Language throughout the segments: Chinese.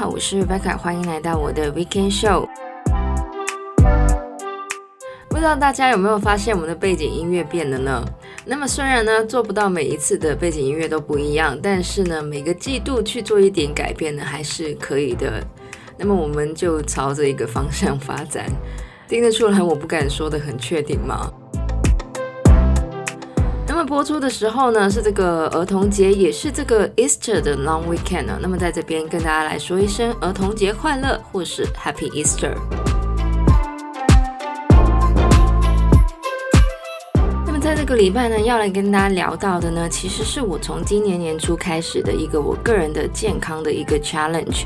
好，我是 Rebecca，欢迎来到我的 Weekend Show。不知道大家有没有发现我们的背景音乐变了呢？那么虽然呢做不到每一次的背景音乐都不一样，但是呢每个季度去做一点改变呢还是可以的。那么我们就朝着一个方向发展，听得出来我不敢说的很确定吗？那么播出的时候呢，是这个儿童节，也是这个 Easter 的 Long Weekend 呢。那么在这边跟大家来说一声儿童节快乐，或是 Happy Easter。那么在这个礼拜呢，要来跟大家聊到的呢，其实是我从今年年初开始的一个我个人的健康的一个 challenge。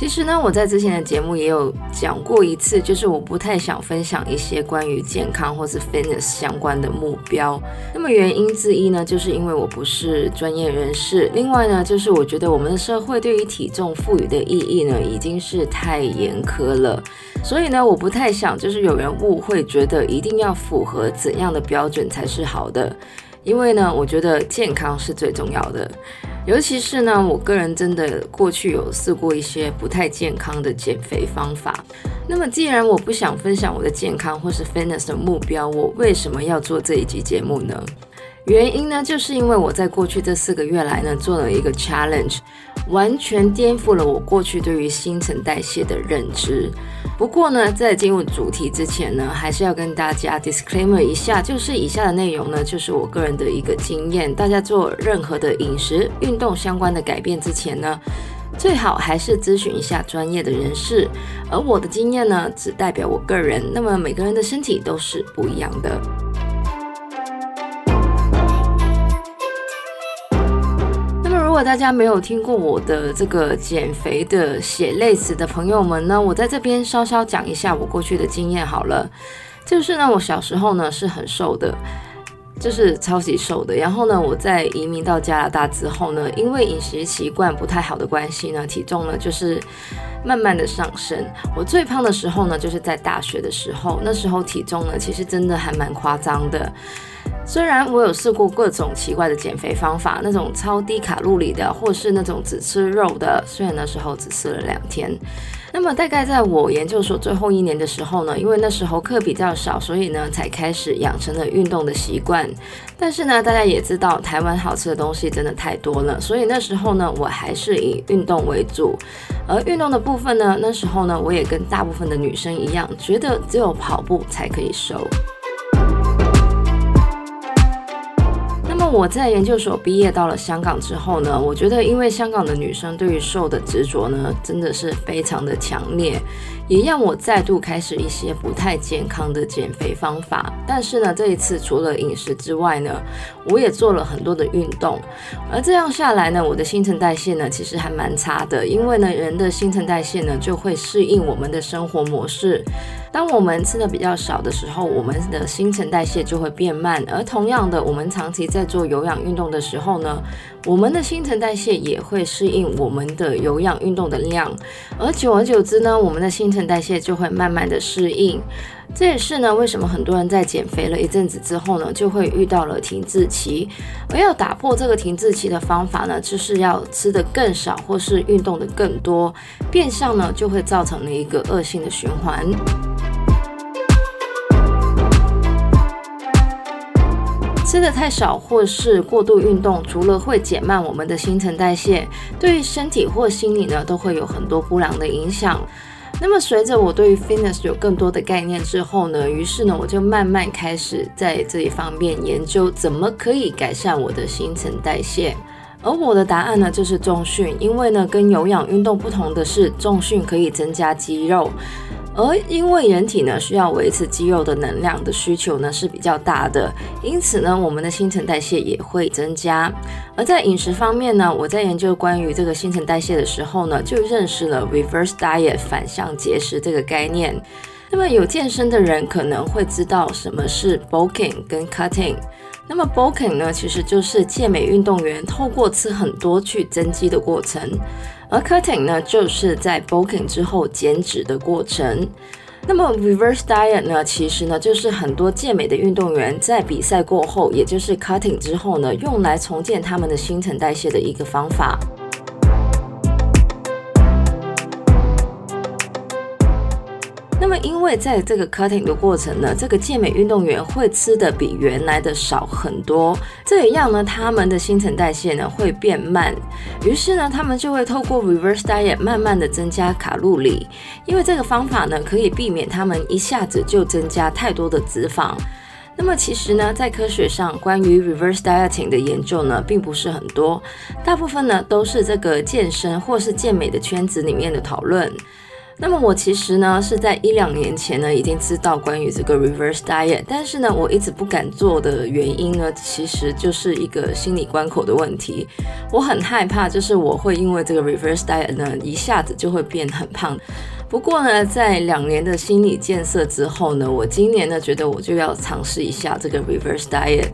其实呢，我在之前的节目也有讲过一次，就是我不太想分享一些关于健康或是 fitness 相关的目标。那么原因之一呢，就是因为我不是专业人士；另外呢，就是我觉得我们的社会对于体重赋予的意义呢，已经是太严苛了。所以呢，我不太想就是有人误会，觉得一定要符合怎样的标准才是好的。因为呢，我觉得健康是最重要的。尤其是呢，我个人真的过去有试过一些不太健康的减肥方法。那么，既然我不想分享我的健康或是 fitness 的目标，我为什么要做这一集节目呢？原因呢，就是因为我在过去这四个月来呢，做了一个 challenge，完全颠覆了我过去对于新陈代谢的认知。不过呢，在进入主题之前呢，还是要跟大家 disclaimer 一下，就是以下的内容呢，就是我个人的一个经验。大家做任何的饮食、运动相关的改变之前呢，最好还是咨询一下专业的人士。而我的经验呢，只代表我个人，那么每个人的身体都是不一样的。果大家没有听过我的这个减肥的血泪史的朋友们呢，我在这边稍稍讲一下我过去的经验好了。就是呢，我小时候呢是很瘦的，就是超级瘦的。然后呢，我在移民到加拿大之后呢，因为饮食习惯不太好的关系呢，体重呢就是慢慢的上升。我最胖的时候呢，就是在大学的时候，那时候体重呢其实真的还蛮夸张的。虽然我有试过各种奇怪的减肥方法，那种超低卡路里的，或是那种只吃肉的，虽然那时候只吃了两天。那么大概在我研究所最后一年的时候呢，因为那时候课比较少，所以呢才开始养成了运动的习惯。但是呢，大家也知道台湾好吃的东西真的太多了，所以那时候呢，我还是以运动为主。而运动的部分呢，那时候呢，我也跟大部分的女生一样，觉得只有跑步才可以瘦。我在研究所毕业到了香港之后呢，我觉得因为香港的女生对于瘦的执着呢，真的是非常的强烈，也让我再度开始一些不太健康的减肥方法。但是呢，这一次除了饮食之外呢，我也做了很多的运动，而这样下来呢，我的新陈代谢呢其实还蛮差的，因为呢，人的新陈代谢呢就会适应我们的生活模式。当我们吃的比较少的时候，我们的新陈代谢就会变慢。而同样的，我们长期在做有氧运动的时候呢，我们的新陈代谢也会适应我们的有氧运动的量。而久而久之呢，我们的新陈代谢就会慢慢的适应。这也是呢，为什么很多人在减肥了一阵子之后呢，就会遇到了停滞期。而要打破这个停滞期的方法呢，就是要吃得更少，或是运动得更多，变相呢就会造成了一个恶性的循环。吃的太少或是过度运动，除了会减慢我们的新陈代谢，对于身体或心理呢，都会有很多不良的影响。那么随着我对于 fitness 有更多的概念之后呢，于是呢，我就慢慢开始在这一方面研究，怎么可以改善我的新陈代谢。而我的答案呢，就是重训，因为呢，跟有氧运动不同的是，重训可以增加肌肉。而因为人体呢需要维持肌肉的能量的需求呢是比较大的，因此呢我们的新陈代谢也会增加。而在饮食方面呢，我在研究关于这个新陈代谢的时候呢，就认识了 reverse diet 反向节食这个概念。那么有健身的人可能会知道什么是 bulking 跟 cutting。那么 bulking 呢其实就是健美运动员透过吃很多去增肌的过程。而 cutting 呢，就是在 bulking 之后减脂的过程。那么 reverse diet 呢，其实呢，就是很多健美的运动员在比赛过后，也就是 cutting 之后呢，用来重建他们的新陈代谢的一个方法。那么因为在这个 cutting 的过程呢，这个健美运动员会吃的比原来的少很多，这也让呢，他们的新陈代谢呢会变慢，于是呢，他们就会透过 reverse diet 慢慢的增加卡路里，因为这个方法呢可以避免他们一下子就增加太多的脂肪。那么其实呢，在科学上关于 reverse dieting 的研究呢，并不是很多，大部分呢都是这个健身或是健美的圈子里面的讨论。那么我其实呢是在一两年前呢已经知道关于这个 reverse diet，但是呢我一直不敢做的原因呢，其实就是一个心理关口的问题。我很害怕，就是我会因为这个 reverse diet 呢一下子就会变很胖。不过呢，在两年的心理建设之后呢，我今年呢觉得我就要尝试一下这个 reverse diet。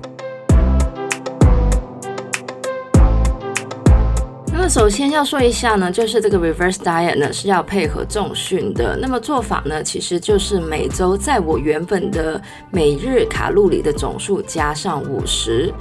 么首先要说一下呢，就是这个 reverse diet 呢是要配合重训的。那么做法呢，其实就是每周在我原本的每日卡路里的总数加上五十。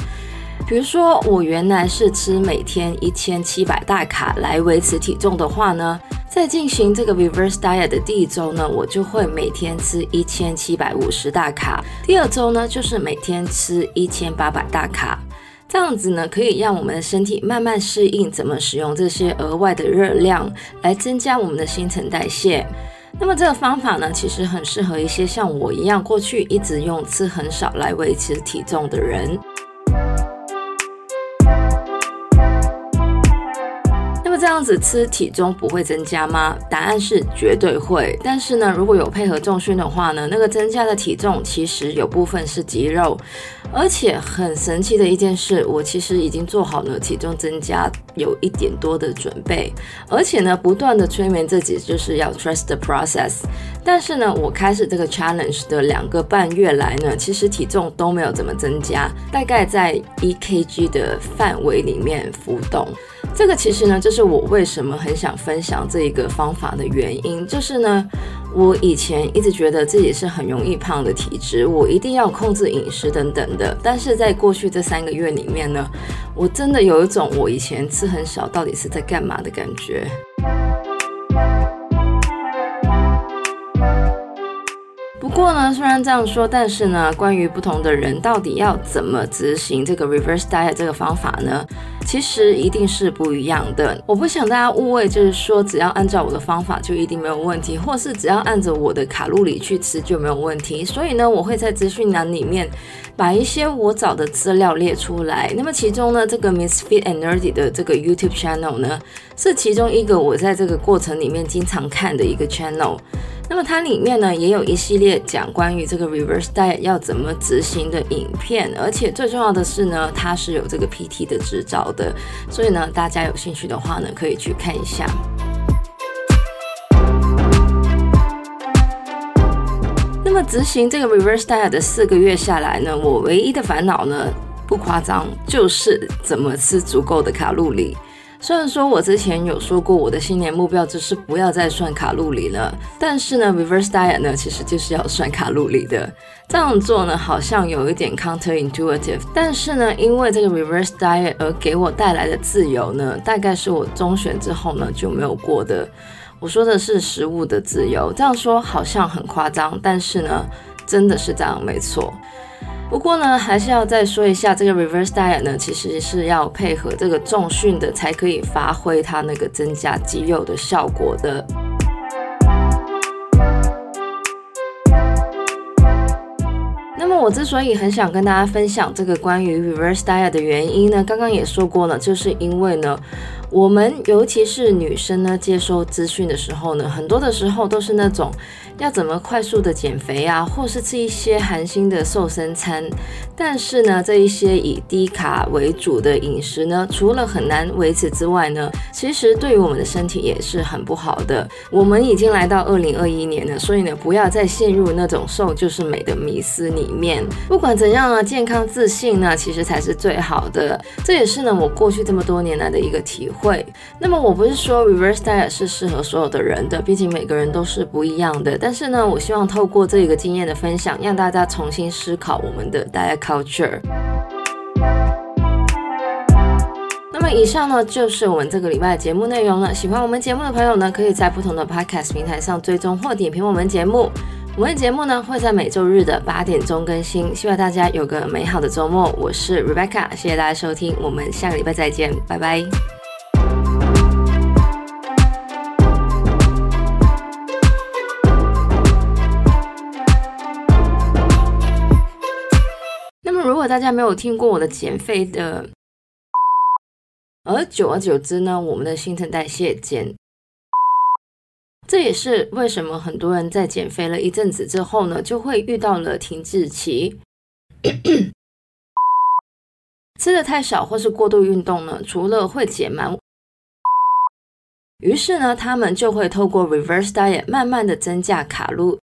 比如说我原来是吃每天一千七百大卡来维持体重的话呢。在进行这个 reverse diet 的第一周呢，我就会每天吃一千七百五十大卡。第二周呢，就是每天吃一千八百大卡。这样子呢，可以让我们的身体慢慢适应怎么使用这些额外的热量，来增加我们的新陈代谢。那么这个方法呢，其实很适合一些像我一样过去一直用吃很少来维持体重的人。这样子吃体重不会增加吗？答案是绝对会。但是呢，如果有配合重训的话呢，那个增加的体重其实有部分是肌肉。而且很神奇的一件事，我其实已经做好了体重增加有一点多的准备，而且呢，不断的催眠自己就是要 trust the process。但是呢，我开始这个 challenge 的两个半月来呢，其实体重都没有怎么增加，大概在一 kg 的范围里面浮动。这个其实呢，就是我为什么很想分享这一个方法的原因，就是呢，我以前一直觉得自己是很容易胖的体质，我一定要控制饮食等等的。但是在过去这三个月里面呢，我真的有一种我以前吃很少，到底是在干嘛的感觉。不过呢，虽然这样说，但是呢，关于不同的人到底要怎么执行这个 reverse diet 这个方法呢，其实一定是不一样的。我不想大家误会，就是说只要按照我的方法就一定没有问题，或是只要按着我的卡路里去吃就没有问题。所以呢，我会在资讯栏里面把一些我找的资料列出来。那么其中呢，这个 Miss Fit and Nerdy 的这个 YouTube channel 呢，是其中一个我在这个过程里面经常看的一个 channel。那么它里面呢，也有一系列讲关于这个 reverse diet 要怎么执行的影片，而且最重要的是呢，它是有这个 PT 的执照的，所以呢，大家有兴趣的话呢，可以去看一下。那么执行这个 reverse diet 的四个月下来呢，我唯一的烦恼呢，不夸张，就是怎么吃足够的卡路里。虽然说我之前有说过我的新年目标就是不要再算卡路里了，但是呢，reverse diet 呢其实就是要算卡路里的。这样做呢好像有一点 counterintuitive，但是呢，因为这个 reverse diet 而给我带来的自由呢，大概是我中选之后呢就没有过的。我说的是食物的自由，这样说好像很夸张，但是呢，真的是这样，没错。不过呢，还是要再说一下，这个 reverse diet 呢，其实是要配合这个重训的，才可以发挥它那个增加肌肉的效果的。那么我之所以很想跟大家分享这个关于 reverse diet 的原因呢，刚刚也说过了，就是因为呢。我们尤其是女生呢，接收资讯的时候呢，很多的时候都是那种要怎么快速的减肥啊，或是吃一些寒心的瘦身餐。但是呢，这一些以低卡为主的饮食呢，除了很难维持之外呢，其实对于我们的身体也是很不好的。我们已经来到二零二一年了，所以呢，不要再陷入那种瘦就是美的迷思里面。不管怎样呢，健康自信呢，其实才是最好的。这也是呢，我过去这么多年来的一个体。会，那么我不是说 reverse diet 是适合所有的人的，毕竟每个人都是不一样的。但是呢，我希望透过这个经验的分享，让大家重新思考我们的 diet culture。那么以上呢就是我们这个礼拜的节目内容了。喜欢我们节目的朋友呢，可以在不同的 Podcast 平台上追踪或点评我们节目。我们的节目呢会在每周日的八点钟更新。希望大家有个美好的周末。我是 Rebecca，谢谢大家收听，我们下个礼拜再见，拜拜。大家没有听过我的减肥的，而久而久之呢，我们的新陈代谢减，这也是为什么很多人在减肥了一阵子之后呢，就会遇到了停滞期。吃的太少或是过度运动呢，除了会减慢，于是呢，他们就会透过 reverse diet 慢慢的增加卡路。